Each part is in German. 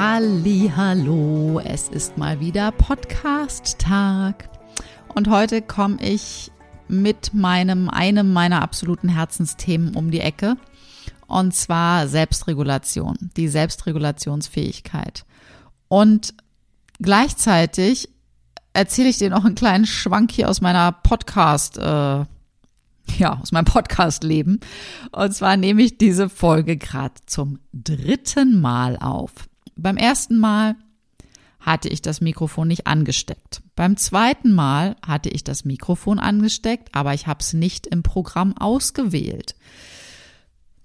Hallo, es ist mal wieder Podcast Tag und heute komme ich mit meinem einem meiner absoluten Herzensthemen um die Ecke und zwar Selbstregulation, die Selbstregulationsfähigkeit. Und gleichzeitig erzähle ich dir noch einen kleinen Schwank hier aus meiner Podcast äh, ja, aus meinem Podcast-Leben. Und zwar nehme ich diese Folge gerade zum dritten Mal auf. Beim ersten Mal hatte ich das Mikrofon nicht angesteckt. Beim zweiten Mal hatte ich das Mikrofon angesteckt, aber ich habe es nicht im Programm ausgewählt.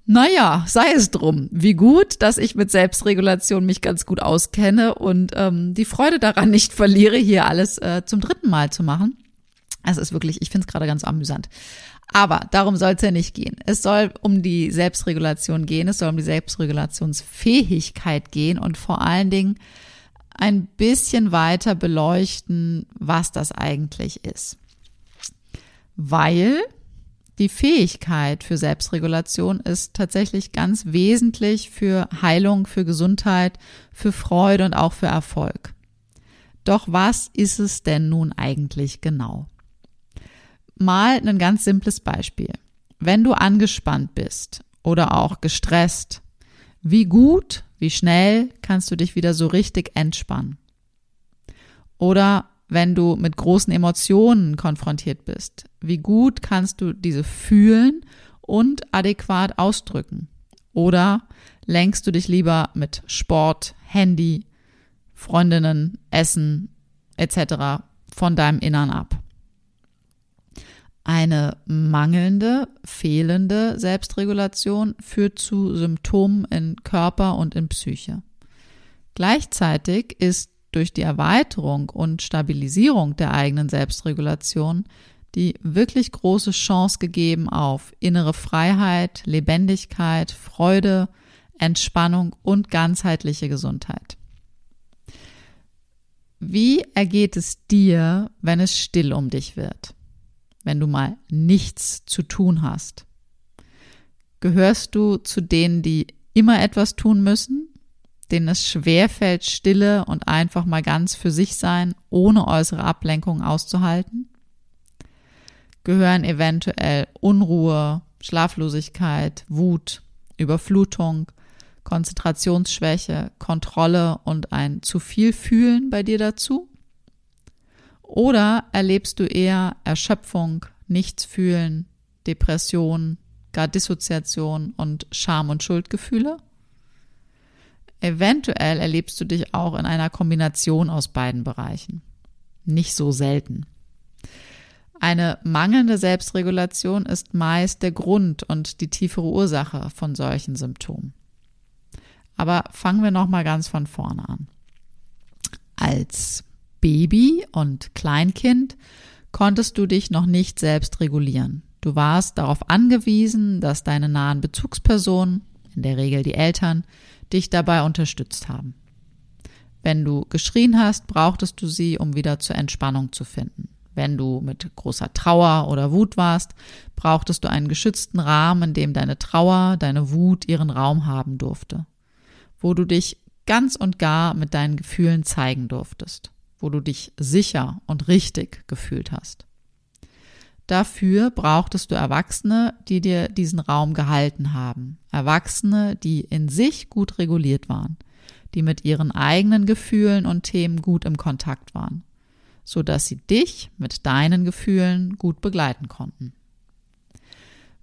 Naja, sei es drum. Wie gut, dass ich mit Selbstregulation mich ganz gut auskenne und ähm, die Freude daran nicht verliere, hier alles äh, zum dritten Mal zu machen. Es ist wirklich, ich finde es gerade ganz amüsant. Aber darum soll es ja nicht gehen. Es soll um die Selbstregulation gehen, es soll um die Selbstregulationsfähigkeit gehen und vor allen Dingen ein bisschen weiter beleuchten, was das eigentlich ist. Weil die Fähigkeit für Selbstregulation ist tatsächlich ganz wesentlich für Heilung, für Gesundheit, für Freude und auch für Erfolg. Doch was ist es denn nun eigentlich genau? Mal ein ganz simples Beispiel. Wenn du angespannt bist oder auch gestresst, wie gut, wie schnell kannst du dich wieder so richtig entspannen? Oder wenn du mit großen Emotionen konfrontiert bist, wie gut kannst du diese fühlen und adäquat ausdrücken? Oder lenkst du dich lieber mit Sport, Handy, Freundinnen, Essen etc. von deinem Innern ab? Eine mangelnde, fehlende Selbstregulation führt zu Symptomen in Körper und in Psyche. Gleichzeitig ist durch die Erweiterung und Stabilisierung der eigenen Selbstregulation die wirklich große Chance gegeben auf innere Freiheit, Lebendigkeit, Freude, Entspannung und ganzheitliche Gesundheit. Wie ergeht es dir, wenn es still um dich wird? Wenn du mal nichts zu tun hast? Gehörst du zu denen, die immer etwas tun müssen, denen es schwerfällt, stille und einfach mal ganz für sich sein, ohne äußere Ablenkung auszuhalten? Gehören eventuell Unruhe, Schlaflosigkeit, Wut, Überflutung, Konzentrationsschwäche, Kontrolle und ein zu viel Fühlen bei dir dazu? Oder erlebst du eher Erschöpfung, Nichtsfühlen, Depression, gar Dissoziation und Scham- und Schuldgefühle? Eventuell erlebst du dich auch in einer Kombination aus beiden Bereichen. Nicht so selten. Eine mangelnde Selbstregulation ist meist der Grund und die tiefere Ursache von solchen Symptomen. Aber fangen wir noch mal ganz von vorne an. Als Baby und Kleinkind konntest du dich noch nicht selbst regulieren. Du warst darauf angewiesen, dass deine nahen Bezugspersonen, in der Regel die Eltern, dich dabei unterstützt haben. Wenn du geschrien hast, brauchtest du sie, um wieder zur Entspannung zu finden. Wenn du mit großer Trauer oder Wut warst, brauchtest du einen geschützten Rahmen, in dem deine Trauer, deine Wut ihren Raum haben durfte, wo du dich ganz und gar mit deinen Gefühlen zeigen durftest wo du dich sicher und richtig gefühlt hast. Dafür brauchtest du Erwachsene, die dir diesen Raum gehalten haben. Erwachsene, die in sich gut reguliert waren, die mit ihren eigenen Gefühlen und Themen gut im Kontakt waren. sodass sie dich mit deinen Gefühlen gut begleiten konnten.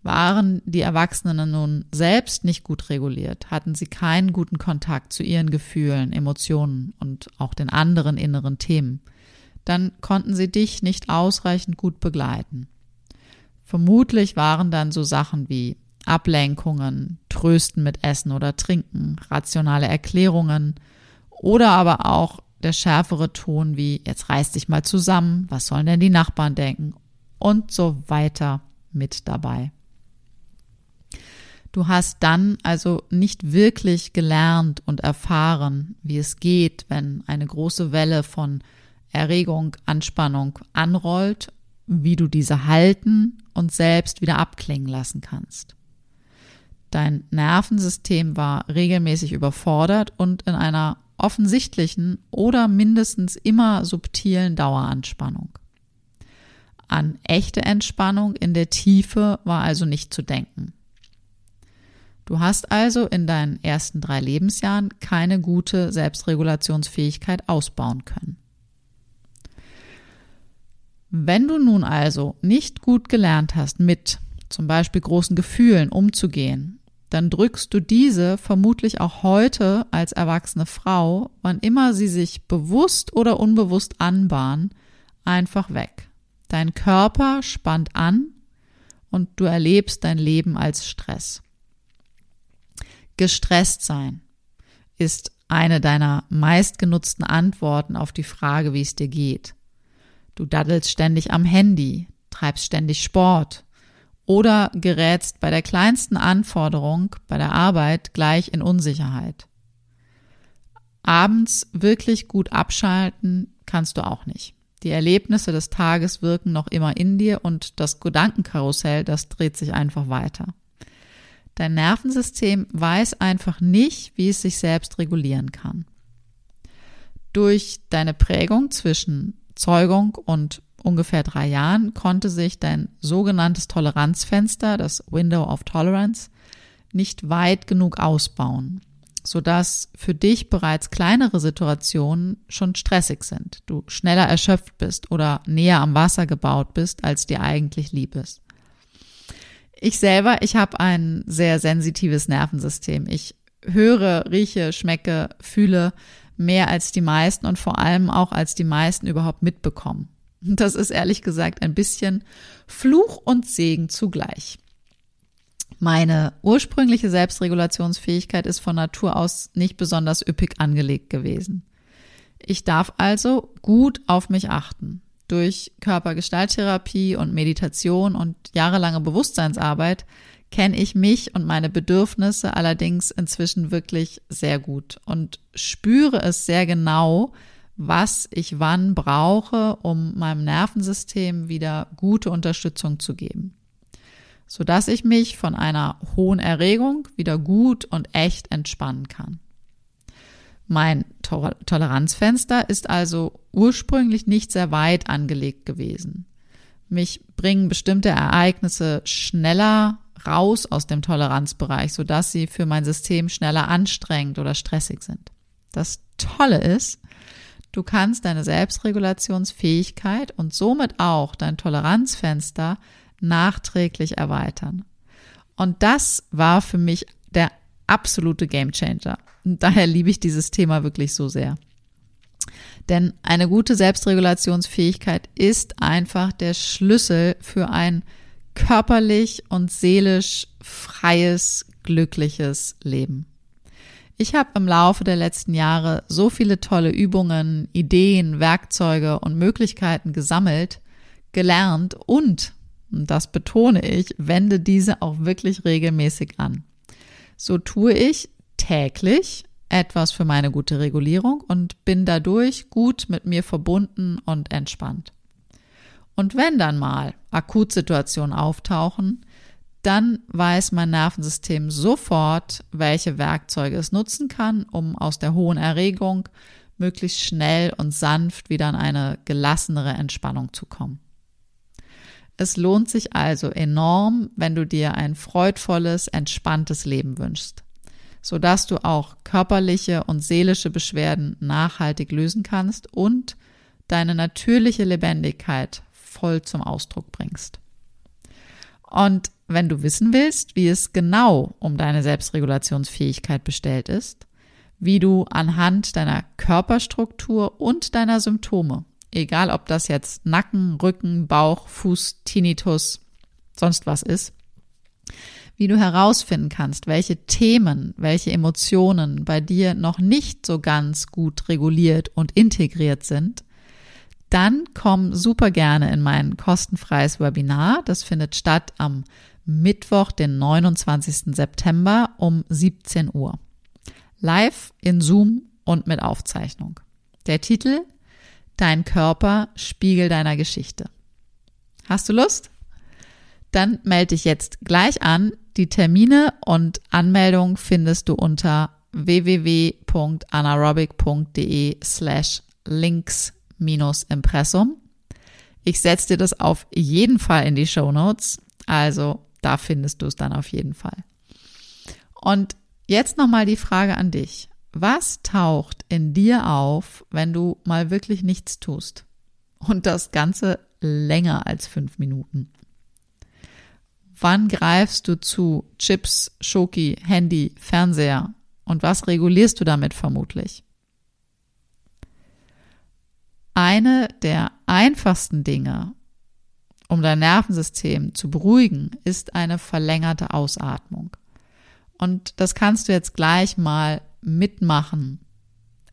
Waren die Erwachsenen nun selbst nicht gut reguliert, hatten sie keinen guten Kontakt zu ihren Gefühlen, Emotionen und auch den anderen inneren Themen, dann konnten sie dich nicht ausreichend gut begleiten. Vermutlich waren dann so Sachen wie Ablenkungen, Trösten mit Essen oder Trinken, rationale Erklärungen oder aber auch der schärfere Ton wie jetzt reiß dich mal zusammen, was sollen denn die Nachbarn denken und so weiter mit dabei. Du hast dann also nicht wirklich gelernt und erfahren, wie es geht, wenn eine große Welle von Erregung, Anspannung anrollt, wie du diese halten und selbst wieder abklingen lassen kannst. Dein Nervensystem war regelmäßig überfordert und in einer offensichtlichen oder mindestens immer subtilen Daueranspannung. An echte Entspannung in der Tiefe war also nicht zu denken. Du hast also in deinen ersten drei Lebensjahren keine gute Selbstregulationsfähigkeit ausbauen können. Wenn du nun also nicht gut gelernt hast, mit zum Beispiel großen Gefühlen umzugehen, dann drückst du diese vermutlich auch heute als erwachsene Frau, wann immer sie sich bewusst oder unbewusst anbahnen, einfach weg. Dein Körper spannt an und du erlebst dein Leben als Stress. Gestresst sein ist eine deiner meistgenutzten Antworten auf die Frage, wie es dir geht. Du daddelst ständig am Handy, treibst ständig Sport oder gerätst bei der kleinsten Anforderung bei der Arbeit gleich in Unsicherheit. Abends wirklich gut abschalten kannst du auch nicht. Die Erlebnisse des Tages wirken noch immer in dir und das Gedankenkarussell, das dreht sich einfach weiter. Dein Nervensystem weiß einfach nicht, wie es sich selbst regulieren kann. Durch deine Prägung zwischen Zeugung und ungefähr drei Jahren konnte sich dein sogenanntes Toleranzfenster, das Window of Tolerance, nicht weit genug ausbauen, sodass für dich bereits kleinere Situationen schon stressig sind, du schneller erschöpft bist oder näher am Wasser gebaut bist, als dir eigentlich lieb ist. Ich selber, ich habe ein sehr sensitives Nervensystem. Ich höre, rieche, schmecke, fühle mehr als die meisten und vor allem auch als die meisten überhaupt mitbekommen. Das ist ehrlich gesagt ein bisschen Fluch und Segen zugleich. Meine ursprüngliche Selbstregulationsfähigkeit ist von Natur aus nicht besonders üppig angelegt gewesen. Ich darf also gut auf mich achten durch Körpergestalttherapie und Meditation und jahrelange Bewusstseinsarbeit kenne ich mich und meine Bedürfnisse allerdings inzwischen wirklich sehr gut und spüre es sehr genau, was ich wann brauche, um meinem Nervensystem wieder gute Unterstützung zu geben, sodass ich mich von einer hohen Erregung wieder gut und echt entspannen kann. Mein Toleranzfenster ist also ursprünglich nicht sehr weit angelegt gewesen. Mich bringen bestimmte Ereignisse schneller raus aus dem Toleranzbereich, sodass sie für mein System schneller anstrengend oder stressig sind. Das Tolle ist, du kannst deine Selbstregulationsfähigkeit und somit auch dein Toleranzfenster nachträglich erweitern. Und das war für mich der absolute Gamechanger. Und daher liebe ich dieses Thema wirklich so sehr. Denn eine gute Selbstregulationsfähigkeit ist einfach der Schlüssel für ein körperlich und seelisch freies, glückliches Leben. Ich habe im Laufe der letzten Jahre so viele tolle Übungen, Ideen, Werkzeuge und Möglichkeiten gesammelt, gelernt und, und das betone ich, wende diese auch wirklich regelmäßig an. So tue ich täglich etwas für meine gute Regulierung und bin dadurch gut mit mir verbunden und entspannt. Und wenn dann mal Akutsituationen auftauchen, dann weiß mein Nervensystem sofort, welche Werkzeuge es nutzen kann, um aus der hohen Erregung möglichst schnell und sanft wieder in eine gelassenere Entspannung zu kommen. Es lohnt sich also enorm, wenn du dir ein freudvolles, entspanntes Leben wünschst, sodass du auch körperliche und seelische Beschwerden nachhaltig lösen kannst und deine natürliche Lebendigkeit voll zum Ausdruck bringst. Und wenn du wissen willst, wie es genau um deine Selbstregulationsfähigkeit bestellt ist, wie du anhand deiner Körperstruktur und deiner Symptome, egal ob das jetzt Nacken, Rücken, Bauch, Fuß, Tinnitus, sonst was ist, wie du herausfinden kannst, welche Themen, welche Emotionen bei dir noch nicht so ganz gut reguliert und integriert sind, dann komm super gerne in mein kostenfreies Webinar. Das findet statt am Mittwoch, den 29. September um 17 Uhr. Live in Zoom und mit Aufzeichnung. Der Titel Dein Körper, Spiegel deiner Geschichte. Hast du Lust? Dann melde dich jetzt gleich an. Die Termine und Anmeldung findest du unter www.anaerobic.de slash links minus Impressum. Ich setze dir das auf jeden Fall in die Show Notes. Also da findest du es dann auf jeden Fall. Und jetzt nochmal die Frage an dich. Was taucht in dir auf, wenn du mal wirklich nichts tust? Und das Ganze länger als fünf Minuten. Wann greifst du zu Chips, Schoki, Handy, Fernseher? Und was regulierst du damit vermutlich? Eine der einfachsten Dinge, um dein Nervensystem zu beruhigen, ist eine verlängerte Ausatmung. Und das kannst du jetzt gleich mal mitmachen.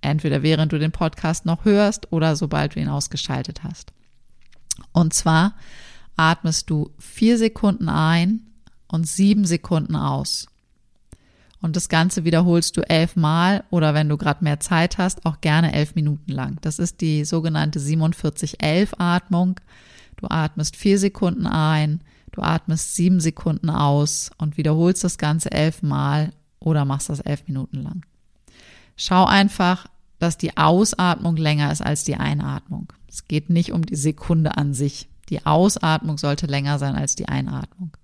Entweder während du den Podcast noch hörst oder sobald du ihn ausgeschaltet hast. Und zwar atmest du vier Sekunden ein und sieben Sekunden aus. Und das Ganze wiederholst du elfmal oder wenn du gerade mehr Zeit hast, auch gerne elf Minuten lang. Das ist die sogenannte 47-11-Atmung. Du atmest vier Sekunden ein, du atmest sieben Sekunden aus und wiederholst das Ganze elfmal oder machst das elf Minuten lang. Schau einfach, dass die Ausatmung länger ist als die Einatmung. Es geht nicht um die Sekunde an sich. Die Ausatmung sollte länger sein als die Einatmung.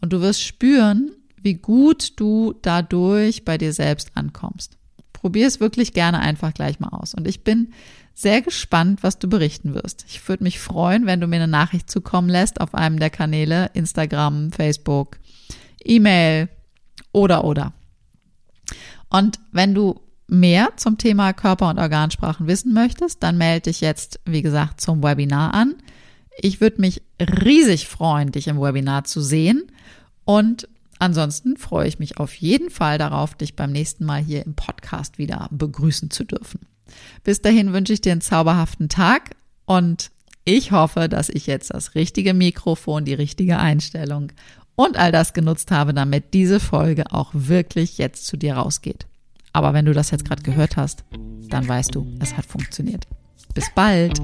Und du wirst spüren, wie gut du dadurch bei dir selbst ankommst. Probier es wirklich gerne einfach gleich mal aus. Und ich bin sehr gespannt, was du berichten wirst. Ich würde mich freuen, wenn du mir eine Nachricht zukommen lässt auf einem der Kanäle, Instagram, Facebook, E-Mail oder oder. Und wenn du mehr zum Thema Körper- und Organsprachen wissen möchtest, dann melde dich jetzt, wie gesagt, zum Webinar an. Ich würde mich riesig freuen, dich im Webinar zu sehen. Und Ansonsten freue ich mich auf jeden Fall darauf, dich beim nächsten Mal hier im Podcast wieder begrüßen zu dürfen. Bis dahin wünsche ich dir einen zauberhaften Tag und ich hoffe, dass ich jetzt das richtige Mikrofon, die richtige Einstellung und all das genutzt habe, damit diese Folge auch wirklich jetzt zu dir rausgeht. Aber wenn du das jetzt gerade gehört hast, dann weißt du, es hat funktioniert. Bis bald.